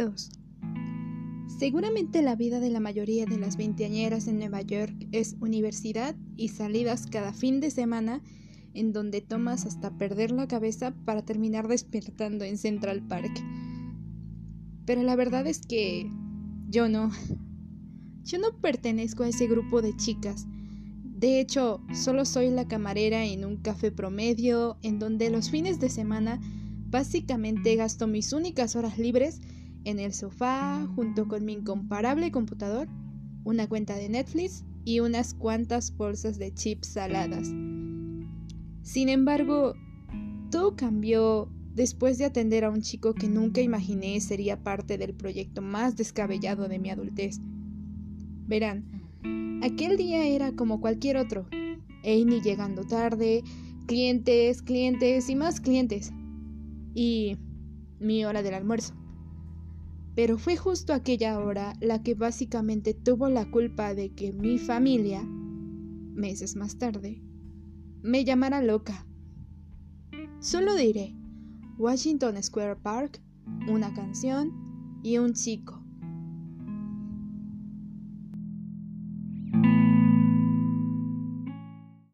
2. Seguramente la vida de la mayoría de las veinteañeras en Nueva York es universidad y salidas cada fin de semana en donde tomas hasta perder la cabeza para terminar despertando en Central Park. Pero la verdad es que yo no. Yo no pertenezco a ese grupo de chicas. De hecho, solo soy la camarera en un café promedio en donde los fines de semana básicamente gasto mis únicas horas libres en el sofá junto con mi incomparable computador, una cuenta de Netflix y unas cuantas bolsas de chips saladas. Sin embargo, todo cambió después de atender a un chico que nunca imaginé sería parte del proyecto más descabellado de mi adultez. Verán, aquel día era como cualquier otro. Amy llegando tarde, clientes, clientes y más clientes. Y mi hora del almuerzo. Pero fue justo aquella hora la que básicamente tuvo la culpa de que mi familia, meses más tarde, me llamara loca. Solo diré Washington Square Park, una canción y un chico.